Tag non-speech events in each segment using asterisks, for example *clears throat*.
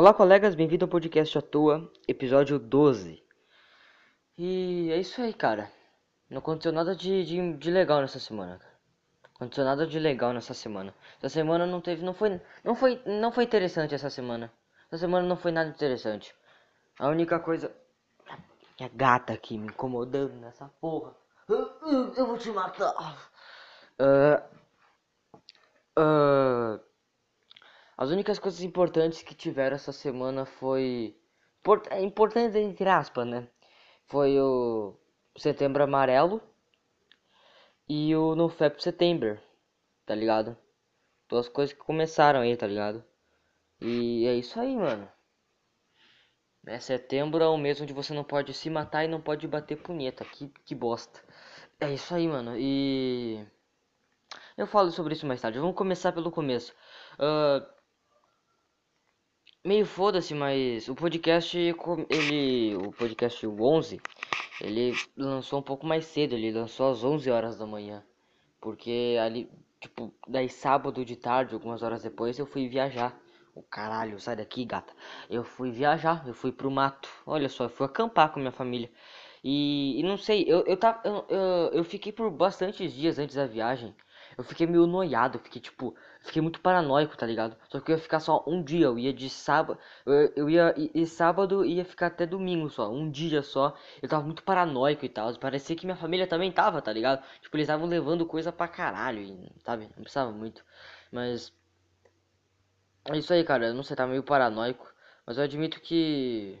Olá, colegas, bem-vindo ao podcast à toa, episódio 12. E é isso aí, cara. Não aconteceu nada de, de, de legal nessa semana. Não aconteceu nada de legal nessa semana. Essa semana não teve, não foi, não foi, não foi interessante essa semana. Essa semana não foi nada interessante. A única coisa, a gata aqui me incomodando nessa porra. Eu vou te matar. Uh, uh, as únicas coisas importantes que tiveram essa semana foi. É importante entre aspas, né? Foi o Setembro Amarelo e o No Feb Setembro, tá ligado? Duas coisas que começaram aí, tá ligado? E é isso aí, mano. É, setembro é o mês onde você não pode se matar e não pode bater punheta. Que, que bosta. É isso aí, mano. E. Eu falo sobre isso mais tarde. Vamos começar pelo começo. Uh, meio foda-se, mas o podcast, ele, o podcast 11, ele lançou um pouco mais cedo, ele lançou às 11 horas da manhã, porque ali, tipo, daí sábado de tarde, algumas horas depois, eu fui viajar. O caralho, sai daqui, gata. Eu fui viajar, eu fui pro mato. Olha só, eu fui acampar com minha família. E, e não sei, eu, eu, tava, eu, eu, eu fiquei por bastantes dias antes da viagem eu fiquei meio noiado, fiquei tipo, fiquei muito paranoico, tá ligado? Só que eu ia ficar só um dia, eu ia de sábado, eu, eu ia e, sábado ia ficar até domingo só, um dia só. Eu tava muito paranoico e tal, parecia que minha família também tava, tá ligado? Tipo, eles estavam levando coisa pra caralho, e, sabe? Não precisava muito. Mas é isso aí, cara, eu não sei, tá meio paranoico, mas eu admito que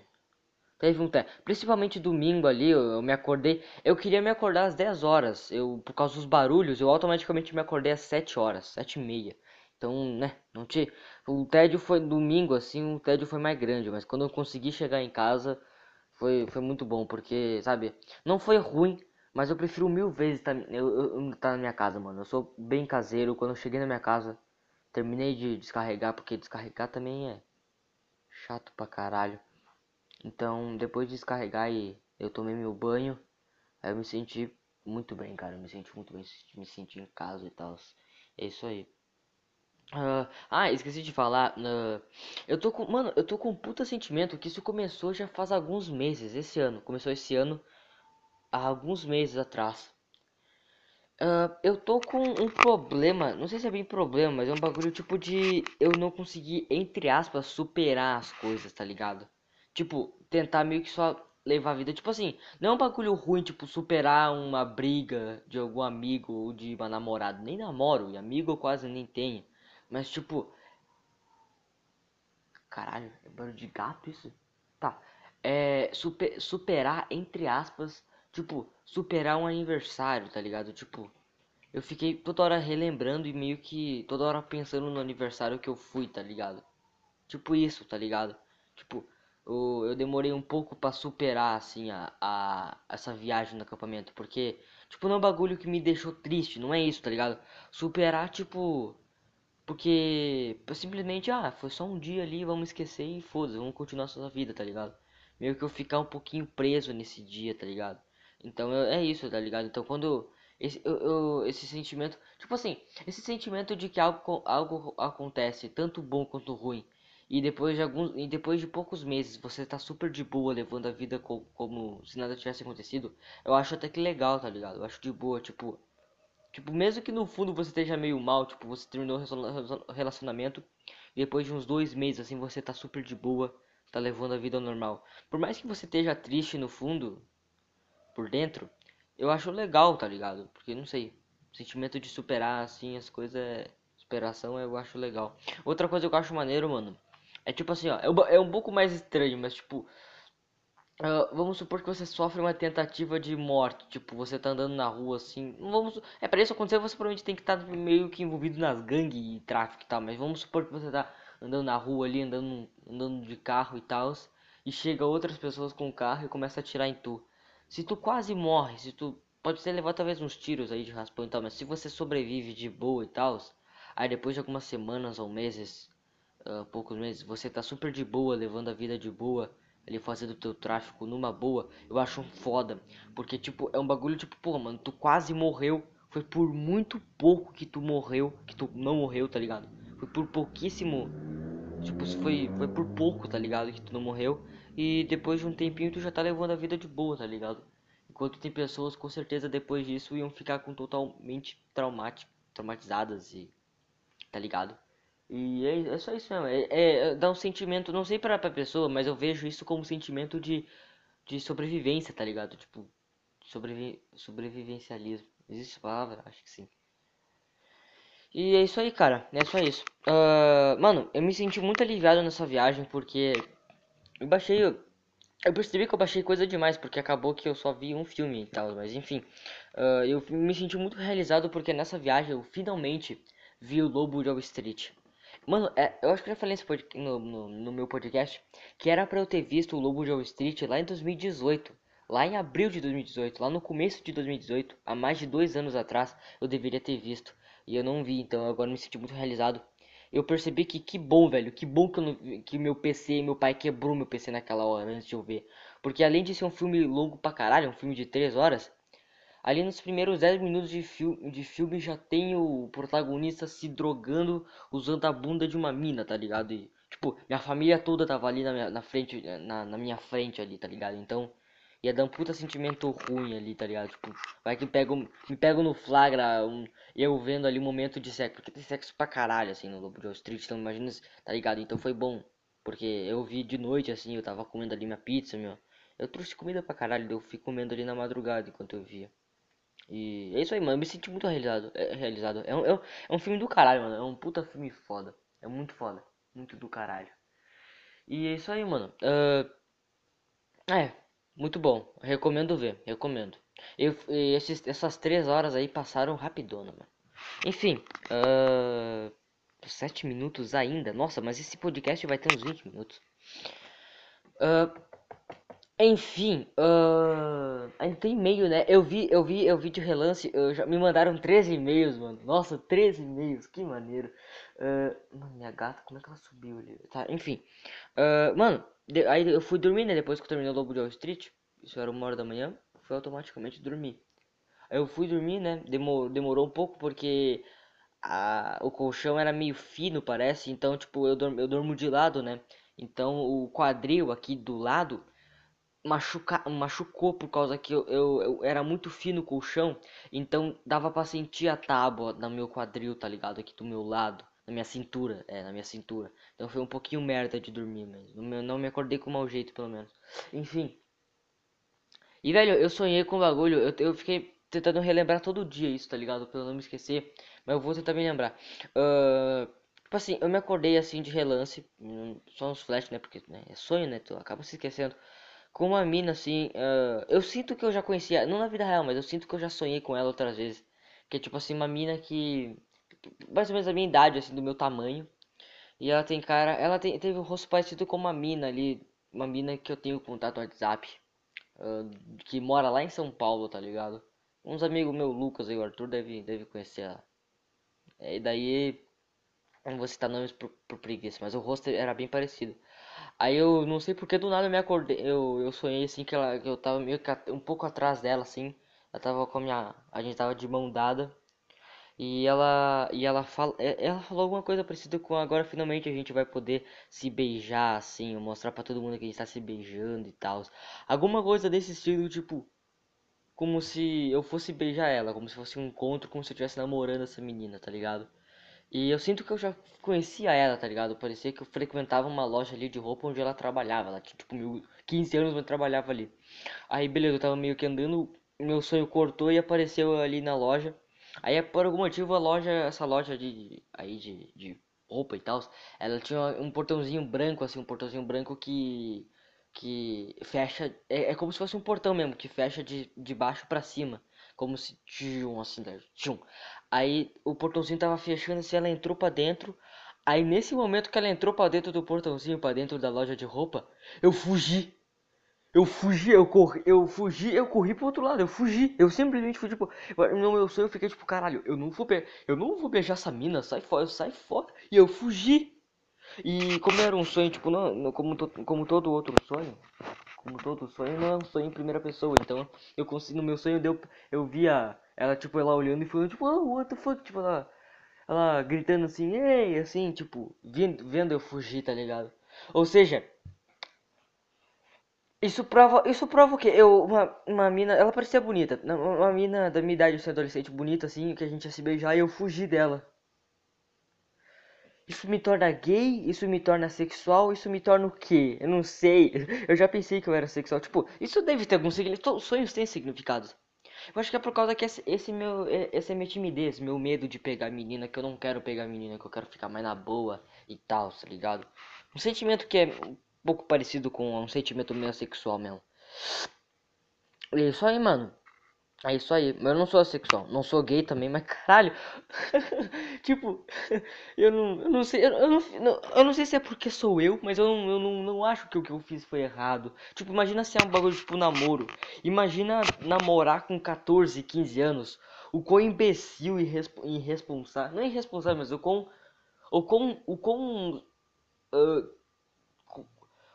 Teve um tempo. Principalmente domingo ali, eu, eu, me acordei. Eu queria me acordar às 10 horas. Eu, por causa dos barulhos, eu automaticamente me acordei às 7 horas, 7 e meia. Então, né, não tinha. O tédio foi domingo, assim, o tédio foi mais grande. Mas quando eu consegui chegar em casa, foi, foi muito bom. Porque, sabe, não foi ruim. Mas eu prefiro mil vezes estar tá, eu, tá na minha casa, mano. Eu sou bem caseiro. Quando eu cheguei na minha casa, terminei de descarregar. Porque descarregar também é chato pra caralho. Então, depois de descarregar e eu tomei meu banho, aí eu me senti muito bem, cara. Eu me senti muito bem, me senti em casa e tal. É isso aí. Uh, ah, esqueci de falar. Uh, eu tô com. Mano, eu tô com um puta sentimento que isso começou já faz alguns meses. Esse ano. Começou esse ano. Há alguns meses atrás. Uh, eu tô com um problema. Não sei se é bem problema, mas é um bagulho tipo de. Eu não conseguir, entre aspas, superar as coisas, tá ligado? Tipo, tentar meio que só levar a vida. Tipo assim, não é um bagulho ruim, tipo, superar uma briga de algum amigo ou de uma namorada. Nem namoro, e amigo eu quase nem tenho. Mas tipo. Caralho, é barulho de gato isso? Tá. É. Super, superar, entre aspas. Tipo, superar um aniversário, tá ligado? Tipo. Eu fiquei toda hora relembrando e meio que toda hora pensando no aniversário que eu fui, tá ligado? Tipo isso, tá ligado? Tipo, eu, eu demorei um pouco para superar assim a, a essa viagem no acampamento, porque tipo não é um bagulho que me deixou triste, não é isso, tá ligado? Superar tipo porque simplesmente ah, foi só um dia ali, vamos esquecer e foda-se, vamos continuar a nossa vida, tá ligado? Meio que eu ficar um pouquinho preso nesse dia, tá ligado? Então eu, é isso, tá ligado? Então quando esse, eu, eu, esse sentimento, tipo assim, esse sentimento de que algo, algo acontece, tanto bom quanto ruim, e depois de alguns e depois de poucos meses você tá super de boa levando a vida co como se nada tivesse acontecido eu acho até que legal tá ligado? Eu acho de boa tipo tipo mesmo que no fundo você esteja meio mal tipo você terminou o relacionamento e depois de uns dois meses assim você tá super de boa tá levando a vida normal. Por mais que você esteja triste no fundo por dentro eu acho legal tá ligado? Porque não sei sentimento de superar assim as coisas superação eu acho legal. Outra coisa que eu acho maneiro mano é tipo assim, ó, é, é um pouco mais estranho, mas tipo. Uh, vamos supor que você sofre uma tentativa de morte, tipo, você tá andando na rua assim. Vamos, é para isso acontecer, você provavelmente tem que estar tá meio que envolvido nas gangues e tráfico e tal, mas vamos supor que você tá andando na rua ali, andando, andando de carro e tal, e chega outras pessoas com o carro e começa a atirar em tu. Se tu quase morre, se tu pode ser levar talvez uns tiros aí de raspão e tal, mas se você sobrevive de boa e tal, aí depois de algumas semanas ou meses uh, poucos meses, você tá super de boa, levando a vida de boa, ali fazendo teu tráfico numa boa, eu acho foda. Porque, tipo, é um bagulho tipo, pô, mano, tu quase morreu. Foi por muito pouco que tu morreu, que tu não morreu, tá ligado? Foi por pouquíssimo tipo, foi, foi por pouco, tá ligado? Que tu não morreu. E depois de um tempinho tu já tá levando a vida de boa, tá ligado? Enquanto tem pessoas com certeza depois disso iam ficar com totalmente traumático, traumatizadas e. tá ligado? E é, é só isso mesmo. É, é, dá um sentimento, não sei pra, pra pessoa, mas eu vejo isso como um sentimento de, de sobrevivência, tá ligado? Tipo, sobrevi sobrevivencialismo. Existe essa palavra? Acho que sim. E é isso aí, cara. É só isso. Uh, mano, eu me senti muito aliviado nessa viagem porque eu baixei. Eu percebi que eu baixei coisa demais porque acabou que eu só vi um filme e tal. Mas enfim, uh, eu me senti muito realizado porque nessa viagem eu finalmente vi o Lobo de Wall Street. Mano, é, eu acho que eu já falei no, no, no, meu podcast que era pra eu ter visto o Lobo de Wall Street lá em 2018. Lá em abril de 2018, lá no começo de 2018, há mais de dois anos atrás, eu deveria ter visto. E eu não vi, então agora me senti muito realizado. Eu percebi que que bom, velho, que bom que, eu não, que meu PC, meu pai quebrou meu PC naquela hora antes de eu ver. Porque além de ser um filme longo pra caralho, um filme de 3 horas, Ali nos primeiros 10 minutos de, fil de filme já tem o protagonista se drogando usando a bunda de uma mina, tá ligado? E, tipo, minha família toda tava ali na, minha, na frente, na, na, minha frente ali, tá ligado? Então, ia dar um puta sentimento ruim ali, tá ligado? Tipo, vai que pego, me pego no flagra, um, eu vendo ali um momento de sexo, porque tem sexo pra caralho, assim, no Lobo de Wall Street, então imagina, tá ligado? Então foi bom, porque eu vi de noite, assim, eu tava comendo ali minha pizza, meu. Eu trouxe comida pra caralho, eu fui comendo ali na madrugada enquanto eu via. E é isso aí, mano. Eu me senti muito realizado. É, realizado. É, um, é, um, é um filme do caralho, mano. É um puta filme foda. É muito foda. Muito do caralho. E é isso aí, mano. Uh, é, muito bom. Recomendo ver. Recomendo. Eu, esses, essas três horas aí passaram rapidona, mano. Enfim. Uh, sete minutos ainda. Nossa, mas esse podcast vai ter uns 20 minutos. Uh, enfim, uh, ainda tem e-mail, né? Eu vi, eu vi, eu vi de relance, eu já me mandaram 13 e-mails, mano. Nossa, 13 e-mails, que maneiro. Uh, mano, minha gata, como é que ela subiu ali? Tá, enfim. Uh, mano, de, aí eu fui dormir, né? Depois que eu terminei o Lobo de Wall Street, isso era uma hora da manhã, fui automaticamente dormir. Aí eu fui dormir, né? Demor, demorou um pouco porque a, o colchão era meio fino, parece. Então, tipo, eu, dormo, eu dormo de lado, né? Então o quadril aqui do lado machuca, machucou por causa que eu, eu, eu, era muito fino o colchão, então dava pra sentir a tábua no meu quadril, tá ligado? Aqui do meu lado, na minha cintura, é, na minha cintura. Então foi um pouquinho merda de dormir mesmo. Não, não me acordei com mau jeito, pelo menos. Enfim. E, velho, eu sonhei com o bagulho, eu, eu fiquei tentando relembrar todo dia isso, tá ligado? Pra eu não me esquecer, mas eu vou tentar me lembrar. Uh, tipo assim, eu me acordei assim de relance, hum, só uns flash, né? Porque né, é sonho, né? Tu acaba se esquecendo com uma mina assim. Uh, eu sinto que eu já conhecia, não na vida real, mas eu sinto que eu já sonhei com ela outras vezes. Que é tipo assim, uma mina que. Mais ou menos a minha idade, assim, do meu tamanho. E ela tem cara. Ela tem, teve um rosto parecido com uma mina ali. Uma mina que eu tenho contato no WhatsApp. Uh, que mora lá em São Paulo, tá ligado? Uns amigos meu, Lucas e o Arthur, deve, deve conhecer ela. É, e daí. Não vou citar nomes por, por preguiça, mas o rosto era bem parecido. Aí eu não sei porque do nada eu me acordei, eu, eu sonhei assim que, ela, que eu tava meio que um pouco atrás dela assim. Ela tava com a minha, a gente tava de mão dada. E ela e ela fala, ela falou alguma coisa parecida com agora finalmente a gente vai poder se beijar assim, mostrar para todo mundo que a gente tá se beijando e tal. Alguma coisa desse estilo, tipo, como se eu fosse beijar ela, como se fosse um encontro, como se eu estivesse namorando essa menina, tá ligado? E eu sinto que eu já conhecia ela, tá ligado? Parecia que eu frequentava uma loja ali de roupa onde ela trabalhava. Ela tinha tipo mil, 15 anos, mas trabalhava ali. Aí beleza, eu tava meio que andando, meu sonho cortou e apareceu ali na loja. Aí por algum motivo a loja, essa loja de aí de, de roupa e tal, ela tinha um portãozinho branco assim, um portãozinho branco que que fecha, é, é como se fosse um portão mesmo, que fecha de, de baixo para cima, como se tchum assim, tchum. Aí o portãozinho tava fechando assim, ela entrou para dentro. Aí nesse momento que ela entrou para dentro do portãozinho, para dentro da loja de roupa, eu fugi. Eu fugi, eu corri, eu fugi, eu corri pro outro lado, eu fugi, eu simplesmente fugi pro... No meu sonho eu fiquei tipo, caralho, eu não vou be... eu não vou beijar essa mina, sai fora, eu saio fora. E eu fugi. E como era um sonho, tipo, não, como, to, como todo outro sonho, como todo sonho, não é um sonho em primeira pessoa. Então, eu consegui, no meu sonho, deu, eu via ela, tipo, ela olhando e falando, tipo, oh, what the fuck, tipo, ela, ela gritando assim, ei, assim, tipo, vendo, vendo eu fugir, tá ligado? Ou seja, isso prova, isso prova o quê? Eu, uma, uma mina, ela parecia bonita, uma mina da minha idade, assim, adolescente, bonita, assim, que a gente ia se beijar e eu fugi dela. Isso me torna gay? Isso me torna sexual? Isso me torna o quê? Eu não sei. Eu já pensei que eu era sexual. Tipo, isso deve ter algum significado. Sonhos têm significado. Eu acho que é por causa que esse, esse meu, essa é minha timidez, meu medo de pegar menina, que eu não quero pegar menina, que eu quero ficar mais na boa e tal, tá ligado? Um sentimento que é um pouco parecido com um sentimento meio sexual mesmo. E isso aí, mano. É isso aí, eu não sou assexual, não sou gay também, mas caralho, *laughs* tipo, eu não, eu não sei, eu, não, eu não sei se é porque sou eu, mas eu não, eu não, não acho que o que eu fiz foi errado. Tipo, imagina se é um bagulho tipo namoro, imagina namorar com 14, 15 anos, o quão imbecil e irresponsável, não é irresponsável, mas o quão, o quão, o quão, uh,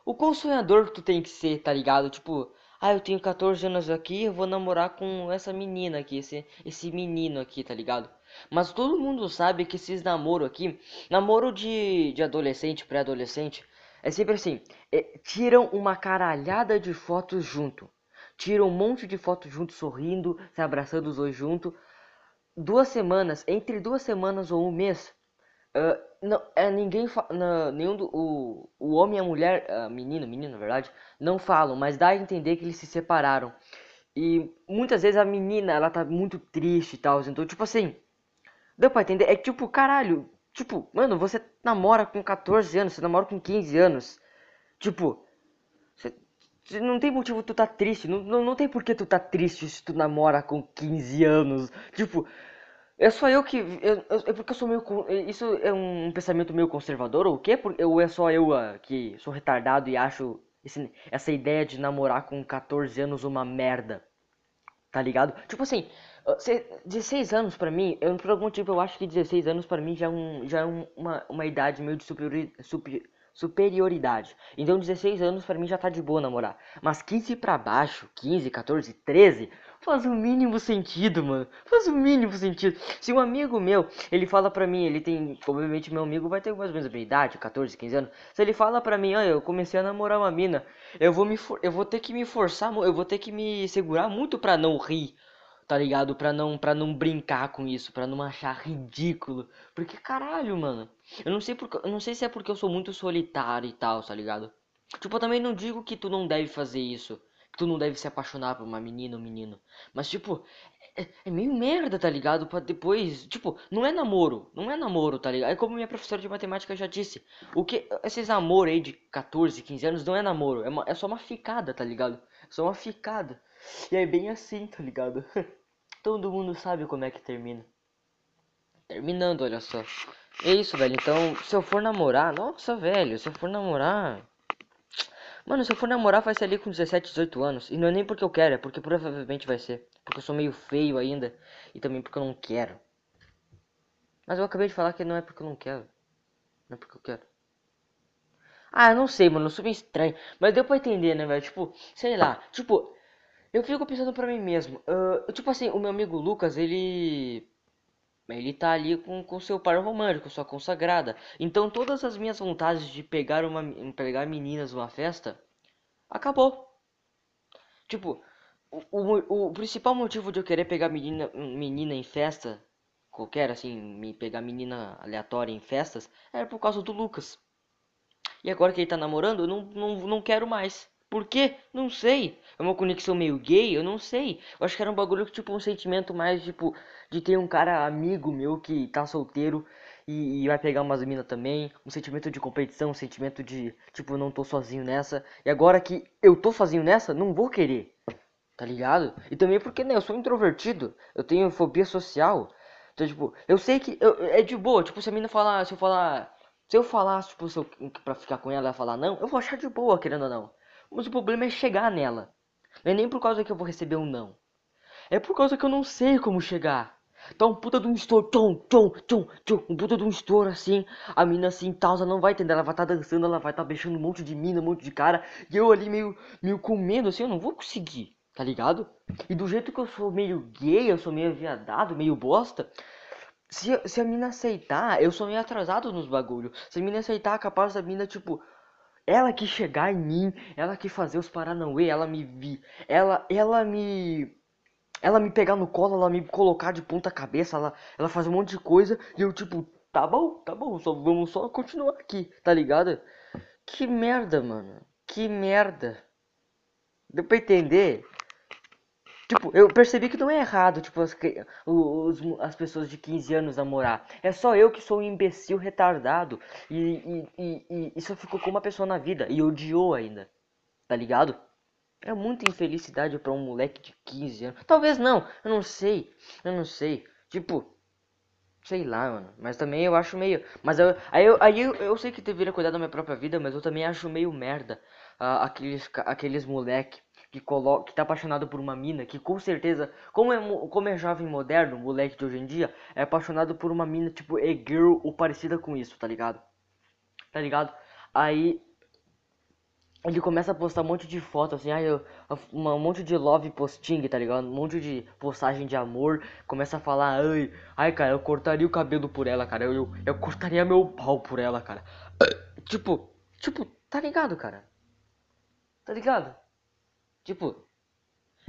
o quão sonhador tu tem que ser, tá ligado? Tipo, ah, eu tenho 14 anos aqui, eu vou namorar com essa menina aqui, esse, esse menino aqui, tá ligado? Mas todo mundo sabe que esses namoro aqui, namoro de, de adolescente, pré-adolescente, é sempre assim, é, tiram uma caralhada de fotos junto. Tiram um monte de fotos junto, sorrindo, se abraçando os dois junto. Duas semanas, entre duas semanas ou um mês, uh, não, é, ninguém nenhum do, o, o homem e a mulher, a menina, menina na verdade, não falam, mas dá a entender que eles se separaram. E muitas vezes a menina, ela tá muito triste e tal, então tipo assim, deu pra entender, é tipo, caralho, tipo, mano, você namora com 14 anos, você namora com 15 anos, tipo, não tem motivo tu tá triste, não, não, não tem por que tu tá triste se tu namora com 15 anos, tipo, é só eu que. É porque eu sou meio. Isso é um pensamento meio conservador ou o quê? Ou é só eu uh, que sou retardado e acho esse, essa ideia de namorar com 14 anos uma merda? Tá ligado? Tipo assim, 16 anos pra mim, eu, por algum motivo eu acho que 16 anos pra mim já é, um, já é um, uma, uma idade meio de superior, super, superioridade. Então 16 anos para mim já tá de boa namorar. Mas 15 para baixo, 15, 14, 13, faz o mínimo sentido, mano. Faz o mínimo sentido. Se um amigo meu, ele fala pra mim, ele tem, obviamente meu amigo vai ter mais ou menos a minha idade, 14, 15 anos. Se ele fala pra mim, olha, eu comecei a namorar uma mina, eu vou me eu vou ter que me forçar, eu vou ter que me segurar muito pra não rir tá ligado? Pra não, pra não brincar com isso, pra não achar ridículo. Porque caralho, mano. Eu não sei porque, eu não sei se é porque eu sou muito solitário e tal, tá ligado? Tipo, eu também não digo que tu não deve fazer isso. Que tu não deve se apaixonar por uma menina ou menino. Mas, tipo, é, é, meio merda, tá ligado? Pra depois. Tipo, não é namoro. Não é namoro, tá ligado? É como minha professora de matemática já disse. O que. Esses namoro aí de 14, 15 anos não é namoro. É, uma, é só uma ficada, tá ligado? É só uma ficada. E é bem assim, tá ligado? *laughs* Todo mundo sabe como é que termina. Terminando, olha só. É isso, velho. Então, se eu for namorar, nossa, velho, se eu for namorar. Mano, se eu for namorar, vai ser ali com 17, 18 anos. E não é nem porque eu quero, é porque provavelmente vai ser. Porque eu sou meio feio ainda. E também porque eu não quero. Mas eu acabei de falar que não é porque eu não quero. Não é porque eu quero. Ah, eu não sei, mano. Eu sou bem estranho. Mas deu pra entender, né, velho? Tipo, sei lá. Tipo, eu fico pensando pra mim mesmo. Uh, tipo assim, o meu amigo Lucas, ele. Ele tá ali com, com seu par romântico, sua consagrada. Então todas as minhas vontades de pegar uma pegar meninas numa festa acabou. Tipo, o, o, o principal motivo de eu querer pegar menina, menina em festa, qualquer assim, me pegar menina aleatória em festas, era por causa do Lucas. E agora que ele tá namorando, eu não, não, não quero mais. Por quê? Não sei. É uma conexão meio gay? Eu não sei. Eu acho que era um bagulho que, tipo, um sentimento mais, tipo, de ter um cara amigo meu que tá solteiro e, e vai pegar umas minas também. Um sentimento de competição, um sentimento de, tipo, não tô sozinho nessa. E agora que eu tô sozinho nessa, não vou querer. Tá ligado? E também porque, né, eu sou introvertido. Eu tenho fobia social. Então, tipo, eu sei que eu, é de boa. Tipo, se a menina falar, se eu falar. Se eu falar, tipo, se eu, pra ficar com ela, ela falar não, eu vou achar de boa, querendo ou não. Mas o problema é chegar nela. Não é nem por causa que eu vou receber um não. É por causa que eu não sei como chegar. Tá um puta de um estouro, tchum, tchum, tchum, tchum, um puta de um estouro assim. A mina assim, tal, não vai entender. Ela vai estar tá dançando, ela vai estar tá beijando um monte de mina, um monte de cara. E eu ali meio, meio com medo assim, eu não vou conseguir, tá ligado? E do jeito que eu sou meio gay, eu sou meio viadado, meio bosta. Se, se a mina aceitar, eu sou meio atrasado nos bagulho. Se a mina aceitar, capaz da mina, tipo, ela que chegar em mim, ela que fazer os paranauê, ela me vir, ela, ela me, ela me pegar no colo, ela me colocar de ponta cabeça, ela, ela fazer um monte de coisa e eu tipo, tá bom, tá bom, só vamos só continuar aqui, tá ligado? Que merda, mano, que merda. Deu pra entender? Tipo, eu percebi que não é errado, tipo, as, os, as pessoas de 15 anos namorar. É só eu que sou um imbecil retardado. E, e, e, e isso ficou com uma pessoa na vida. E odiou ainda. Tá ligado? É muita infelicidade para um moleque de 15 anos. Talvez não, eu não sei. Eu não sei. Tipo, sei lá, mano. Mas também eu acho meio. Mas eu, aí, eu, aí eu, eu sei que deveria cuidar da minha própria vida, mas eu também acho meio merda. Uh, aqueles, aqueles moleque que, coloca, que tá apaixonado por uma mina, que com certeza, como é, como é jovem moderno, moleque de hoje em dia, é apaixonado por uma mina tipo e-girl ou parecida com isso, tá ligado? Tá ligado? Aí ele começa a postar um monte de fotos assim, aí um monte de love posting, tá ligado? Um monte de postagem de amor, começa a falar, ai, ai cara, eu cortaria o cabelo por ela, cara, eu, eu, eu cortaria meu pau por ela, cara. Tipo, tipo, tá ligado, cara? Tá ligado? Tipo,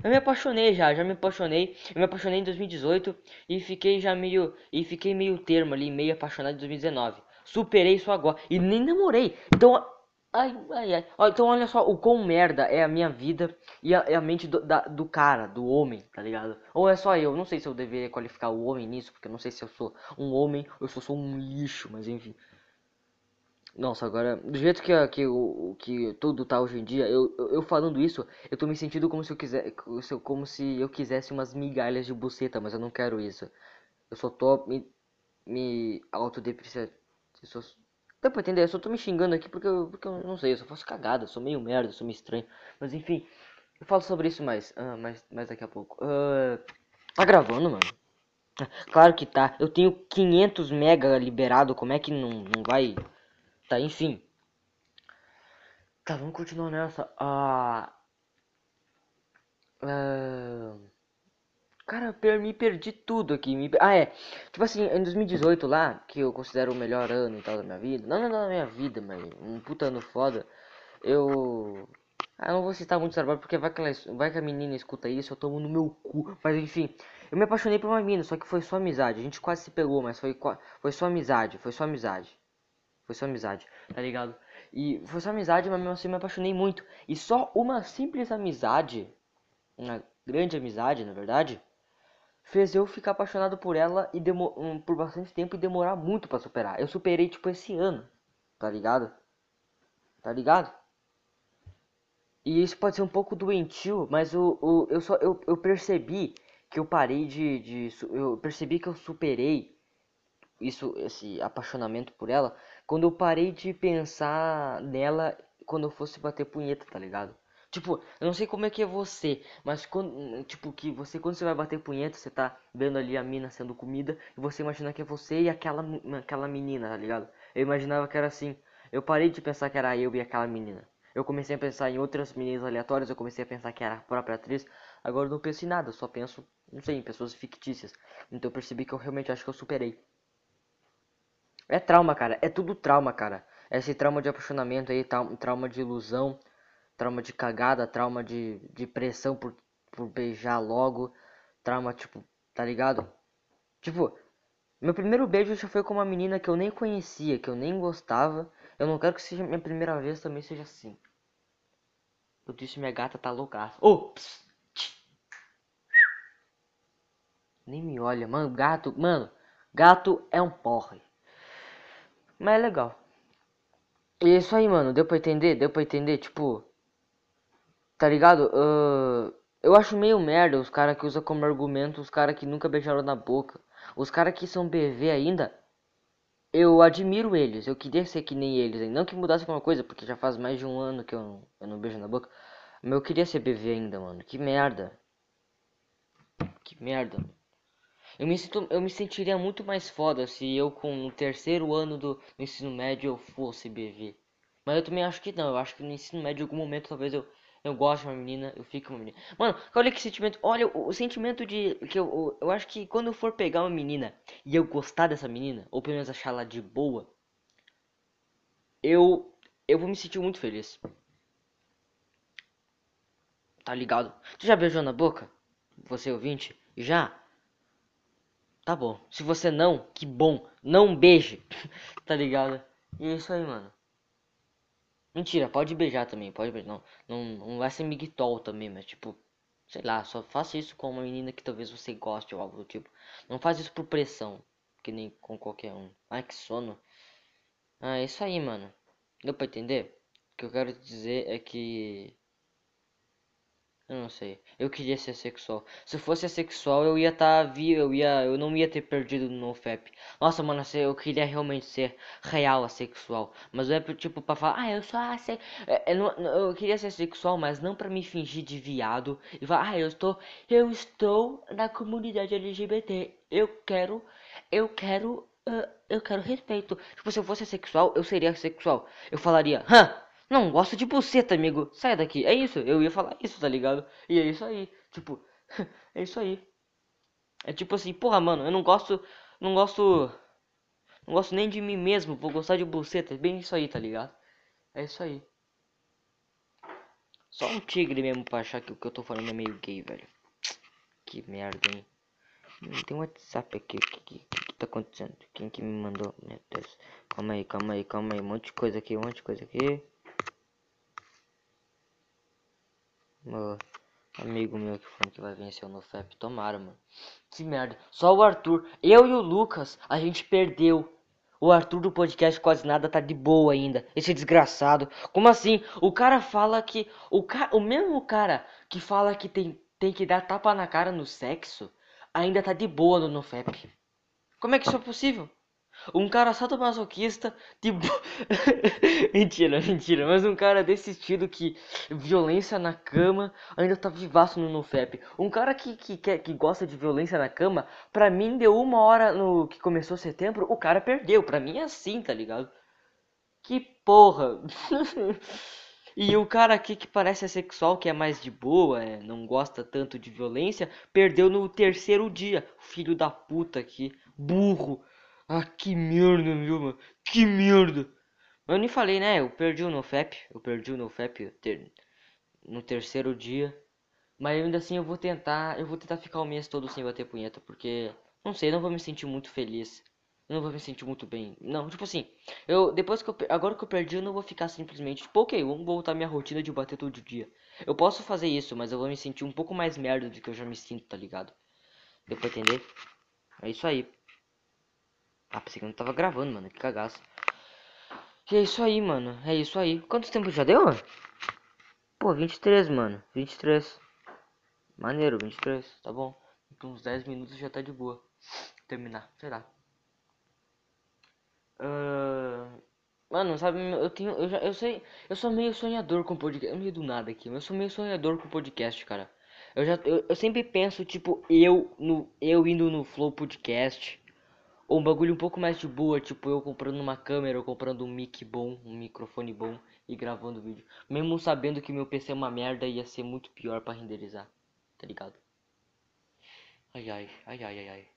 eu me apaixonei já, já me apaixonei. Eu me apaixonei em 2018 e fiquei já meio e fiquei meio termo ali, meio apaixonado em 2019. Superei isso agora e nem namorei. Então, ai, ai, ai. Então olha só o quão merda é a minha vida e a, a mente do, da, do cara, do homem, tá ligado? Ou é só eu, não sei se eu deveria qualificar o homem nisso, porque eu não sei se eu sou um homem ou se eu sou um lixo, mas enfim. Nossa, agora, do jeito que, que, o, que tudo tá hoje em dia, eu, eu, eu, falando isso, eu tô me sentindo como se eu quiser, como se eu quisesse umas migalhas de buceta, mas eu não quero isso. Eu só tô me, me autodepreciando. Só... Dá pra entender? Eu só tô me xingando aqui porque eu, porque eu não sei, eu só faço cagada, eu sou meio merda, eu sou meio estranho. Mas enfim, eu falo sobre isso mais, uh, mais, mais daqui a pouco. Uh, tá gravando, mano? Claro que tá. Eu tenho 500 mega liberado, como é que não, não vai... Tá, enfim. Tá, vamos continuar nessa. Ah. Uh... Cara, eu me perdi tudo aqui. Me... Ah, é. Tipo assim, em 2018 lá, que eu considero o melhor ano e tal da minha vida. Não, não, não da minha vida, mas um puta ano foda. Eu. Ah, não vou citar muito trabalho porque vai que, ela, vai que a menina escuta isso, eu tomo no meu cu. Mas enfim, eu me apaixonei por uma menina, só que foi só amizade. A gente quase se pegou, mas foi, foi só amizade, foi só amizade. Foi só amizade, tá ligado? E foi só amizade, mas mesmo assim me apaixonei muito. E só uma simples amizade, uma grande amizade, na verdade, fez eu ficar apaixonado por ela e um, por bastante tempo e demorar muito para superar. Eu superei tipo esse ano, tá ligado? Tá ligado? E isso pode ser um pouco doentio, mas o, o, eu só eu, eu percebi que eu parei de, de eu percebi que eu superei isso esse apaixonamento por ela quando eu parei de pensar nela quando eu fosse bater punheta, tá ligado? Tipo, eu não sei como é que é você, mas quando, tipo, que você quando você vai bater punheta, você tá vendo ali a mina sendo comida e você imagina que é você e aquela aquela menina, tá ligado? Eu imaginava que era assim. Eu parei de pensar que era eu e aquela menina. Eu comecei a pensar em outras meninas aleatórias, eu comecei a pensar que era a própria atriz. Agora eu não penso em nada, eu só penso, não sei, em pessoas fictícias. Então eu percebi que eu realmente acho que eu superei. É trauma, cara. É tudo trauma, cara. Esse trauma de apaixonamento aí, trauma de ilusão, trauma de cagada, trauma de, de pressão por, por beijar logo, trauma, tipo, tá ligado? Tipo, meu primeiro beijo já foi com uma menina que eu nem conhecia, que eu nem gostava. Eu não quero que seja minha primeira vez também seja assim. Eu disse minha gata tá louca. Ops! Nem me olha, mano. Gato, mano. Gato é um porre. Mas é legal. E é isso aí, mano. Deu pra entender? Deu pra entender? Tipo. Tá ligado? Uh, eu acho meio merda os caras que usam como argumento os caras que nunca beijaram na boca. Os caras que são BV ainda. Eu admiro eles. Eu queria ser que nem eles. Não que mudasse alguma coisa, porque já faz mais de um ano que eu eu não beijo na boca. Mas eu queria ser BV ainda, mano. Que merda. Que merda. Eu me, sinto, eu me sentiria muito mais foda se eu com o terceiro ano do, ensino médio eu fosse BV. Mas eu também acho que não. Eu acho que no ensino médio em algum momento talvez eu, Eu gosto de uma menina, eu fico com uma menina. Mano, olha que sentimento. Olha o, o sentimento de. que eu, eu, eu acho que quando eu for pegar uma menina e eu gostar dessa menina, ou pelo menos achar ela de boa, eu. Eu vou me sentir muito feliz. Tá ligado? Tu já beijou na boca? Você ouvinte? Já? Tá bom. Se você não, que bom. Não beije. *laughs* tá ligado? E é isso aí, mano. Mentira, pode beijar também, pode beijar. Não, não, não vai ser migtol também, mas tipo, sei lá, só faça isso com uma menina que talvez você goste ou algo do tipo. Não faz isso por pressão, que nem com qualquer um. Ai, que sono. Ah, é isso aí, mano. Deu pra entender? O que eu quero dizer é que eu não sei. Eu queria ser sexual. Se fosse sexual, eu ia estar tá vivo. Eu ia, eu não ia ter perdido no FAP. Nossa, mano, eu queria realmente ser real assexual. Mas não é tipo pra falar, ah, eu sou asse... É, eu, eu queria ser sexual, mas não pra me fingir de viado e falar, ah, eu estou, eu estou na comunidade LGBT. Eu quero, eu quero, uh, eu quero respeito. Tipo, se eu fosse sexual, eu seria sexual. Eu falaria, hã? Não gosto de buceta, amigo. Sai daqui. É isso. Eu ia falar isso, tá ligado? E é isso aí. Tipo, *laughs* é isso aí. É tipo assim, porra, mano, eu não gosto. Não gosto. Não gosto nem de mim mesmo. Vou gostar de buceta. É bem isso aí, tá ligado? É isso aí. Só um tigre mesmo pra achar que o que eu tô falando é meio gay, velho. Que merda, hein? Tem um WhatsApp aqui. O que, que, que, tá acontecendo? Quem que me mandou? Meu Deus. Calma aí, calma aí, calma aí. Um monte de coisa aqui, um monte de coisa aqui. Meu amigo meu que falou que vai vencer o NoFap. Tomara, mano. Que merda. Só o Arthur. Eu e o Lucas, a gente perdeu. O Arthur do podcast quase nada tá de boa ainda. Esse desgraçado. Como assim? O cara fala que. O, ca... o mesmo cara que fala que tem, tem que dar tapa na cara no sexo ainda tá de boa no NoFap. Como é que isso é possível? Um cara sadomasoquista, tipo. *laughs* mentira, mentira. Mas um cara desse estilo que violência na cama ainda tá vivaço no NoFap. Um cara que, que, que, gosta de violência na cama, pra mim deu uma hora no que começou setembro, o cara perdeu. Pra mim é assim, tá ligado? Que porra. *laughs* E o cara aqui que parece sexual, que é mais de boa, é, não gosta tanto de violência, perdeu no terceiro dia. Filho da puta aqui, burro. Ah, que merda, viu, mano? Que merda. Eu nem falei, né? Eu perdi o NoFap. Eu perdi o NoFap ter... no terceiro dia. Mas ainda assim eu vou tentar. Eu vou tentar ficar o mês todo sem bater punheta. Porque, não sei, não vou me sentir muito feliz. Não vou me sentir muito bem. Não, tipo assim, eu depois que eu agora que eu perdi, eu não vou ficar simplesmente, tipo, OK, vamos voltar minha rotina de bater todo dia. Eu posso fazer isso, mas eu vou me sentir um pouco mais merda do que eu já me sinto, tá ligado? Deu pra entender? É isso aí. Ah, pensei que não tava gravando, mano. Que cagaço. E é isso aí, mano. É isso aí. Quanto tempo já deu? Pô, 23, mano. 23. Maneiro, 23. Tá bom. Por uns 10 minutos já tá de boa. Terminar, sei lá. Uh... Mano, sabe, eu tenho. Eu, já, eu sei. Eu sou meio sonhador com podcast. Eu meio do nada aqui, mas eu sou meio sonhador com podcast, cara. Eu já. Eu, eu sempre penso, tipo, eu no. Eu indo no Flow Podcast um bagulho um pouco mais de boa, tipo eu comprando uma câmera ou comprando um mic bom, um microfone bom e gravando vídeo. Mesmo sabendo que meu PC é uma merda ia ser muito pior para renderizar. Tá ligado? Ai ai, ai ai ai ai.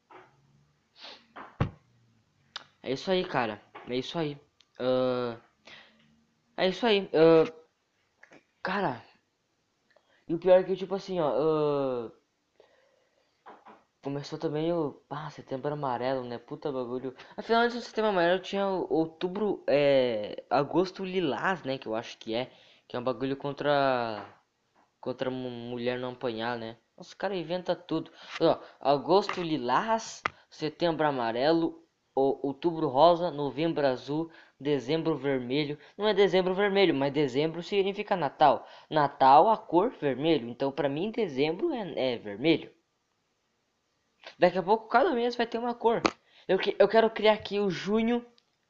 É isso aí, cara. É isso aí. Uh... É isso aí. Uh... Cara. E o pior é que, tipo assim, ó. Uh... Começou também o. Ah, setembro amarelo, né? Puta bagulho. Afinal, antes do setembro amarelo tinha outubro. É. Agosto lilás, né? Que eu acho que é. Que é um bagulho contra. Contra mulher não apanhar, né? Os caras inventam tudo. Ó, agosto lilás, setembro amarelo, outubro rosa, novembro azul, dezembro vermelho. Não é dezembro vermelho, mas dezembro significa Natal. Natal, a cor vermelho. Então, pra mim, dezembro é, é vermelho. Daqui a pouco cada mês vai ter uma cor. Eu, que, eu quero criar aqui o junho.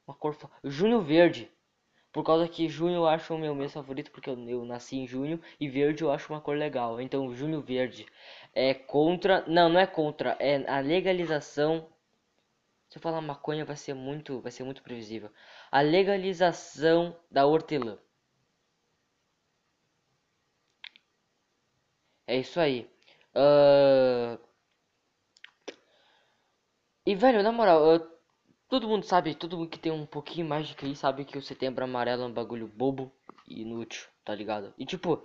Uma cor. Junho verde. Por causa que junho eu acho o meu mês favorito, porque eu, eu, nasci em junho, e verde eu acho uma cor legal. Então, junho verde é contra. Não, não é contra, é a legalização. Se eu falar maconha vai ser muito. Vai ser muito previsível. A legalização da hortelã. É isso aí. Uh... E, velho, na moral, uh, todo mundo sabe, todo mundo que tem um pouquinho mais de QI sabe que o setembro amarelo é um bagulho bobo e inútil, tá ligado? E, tipo,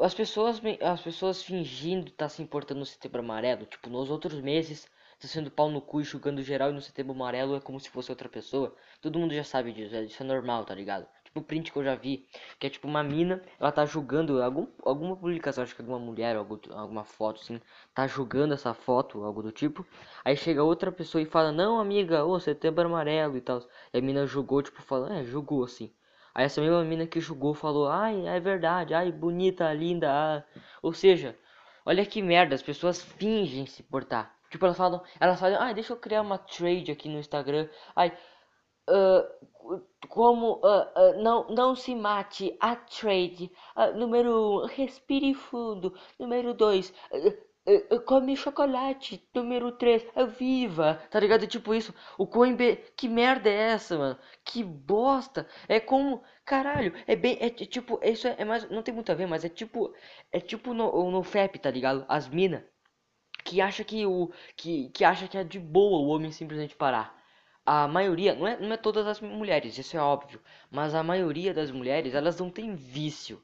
as pessoas, as pessoas fingindo tá se importando no setembro amarelo, tipo, nos outros meses tá sendo pau no cu e julgando geral e no setembro amarelo é como se fosse outra pessoa. Todo mundo já sabe disso, é, isso é normal, tá ligado? Tipo print que eu já vi, que é tipo uma mina, ela tá julgando algum, alguma publicação, acho que alguma mulher, algum, alguma foto assim, tá julgando essa foto, algo do tipo. Aí chega outra pessoa e fala, não amiga, ô, setembro amarelo e tal. E a mina julgou, tipo, falando, é, julgou assim. Aí essa mesma mina que julgou falou, ai, é verdade, ai, bonita, linda, ah. Ou seja, olha que merda, as pessoas fingem se portar. Tipo, elas falam, elas falam, ah, deixa eu criar uma trade aqui no Instagram. Ai, uh, como uh, uh, não, não se mate, a trade. número um, respire fundo. Número dois, come chocolate. Número três, viva. Tá ligado? Tipo isso. O Coimbe, que merda é essa, mano? Que bosta. É como, caralho, é bem, é, é tipo, isso é, é mais, não tem muito a ver, mas é tipo, é tipo no, no FEP, tá ligado? As minas que acha que o que, que acha que é de boa o homem simplesmente parar. A maioria, não é, não é todas as mulheres, isso é óbvio, mas a maioria das mulheres, elas não tem vício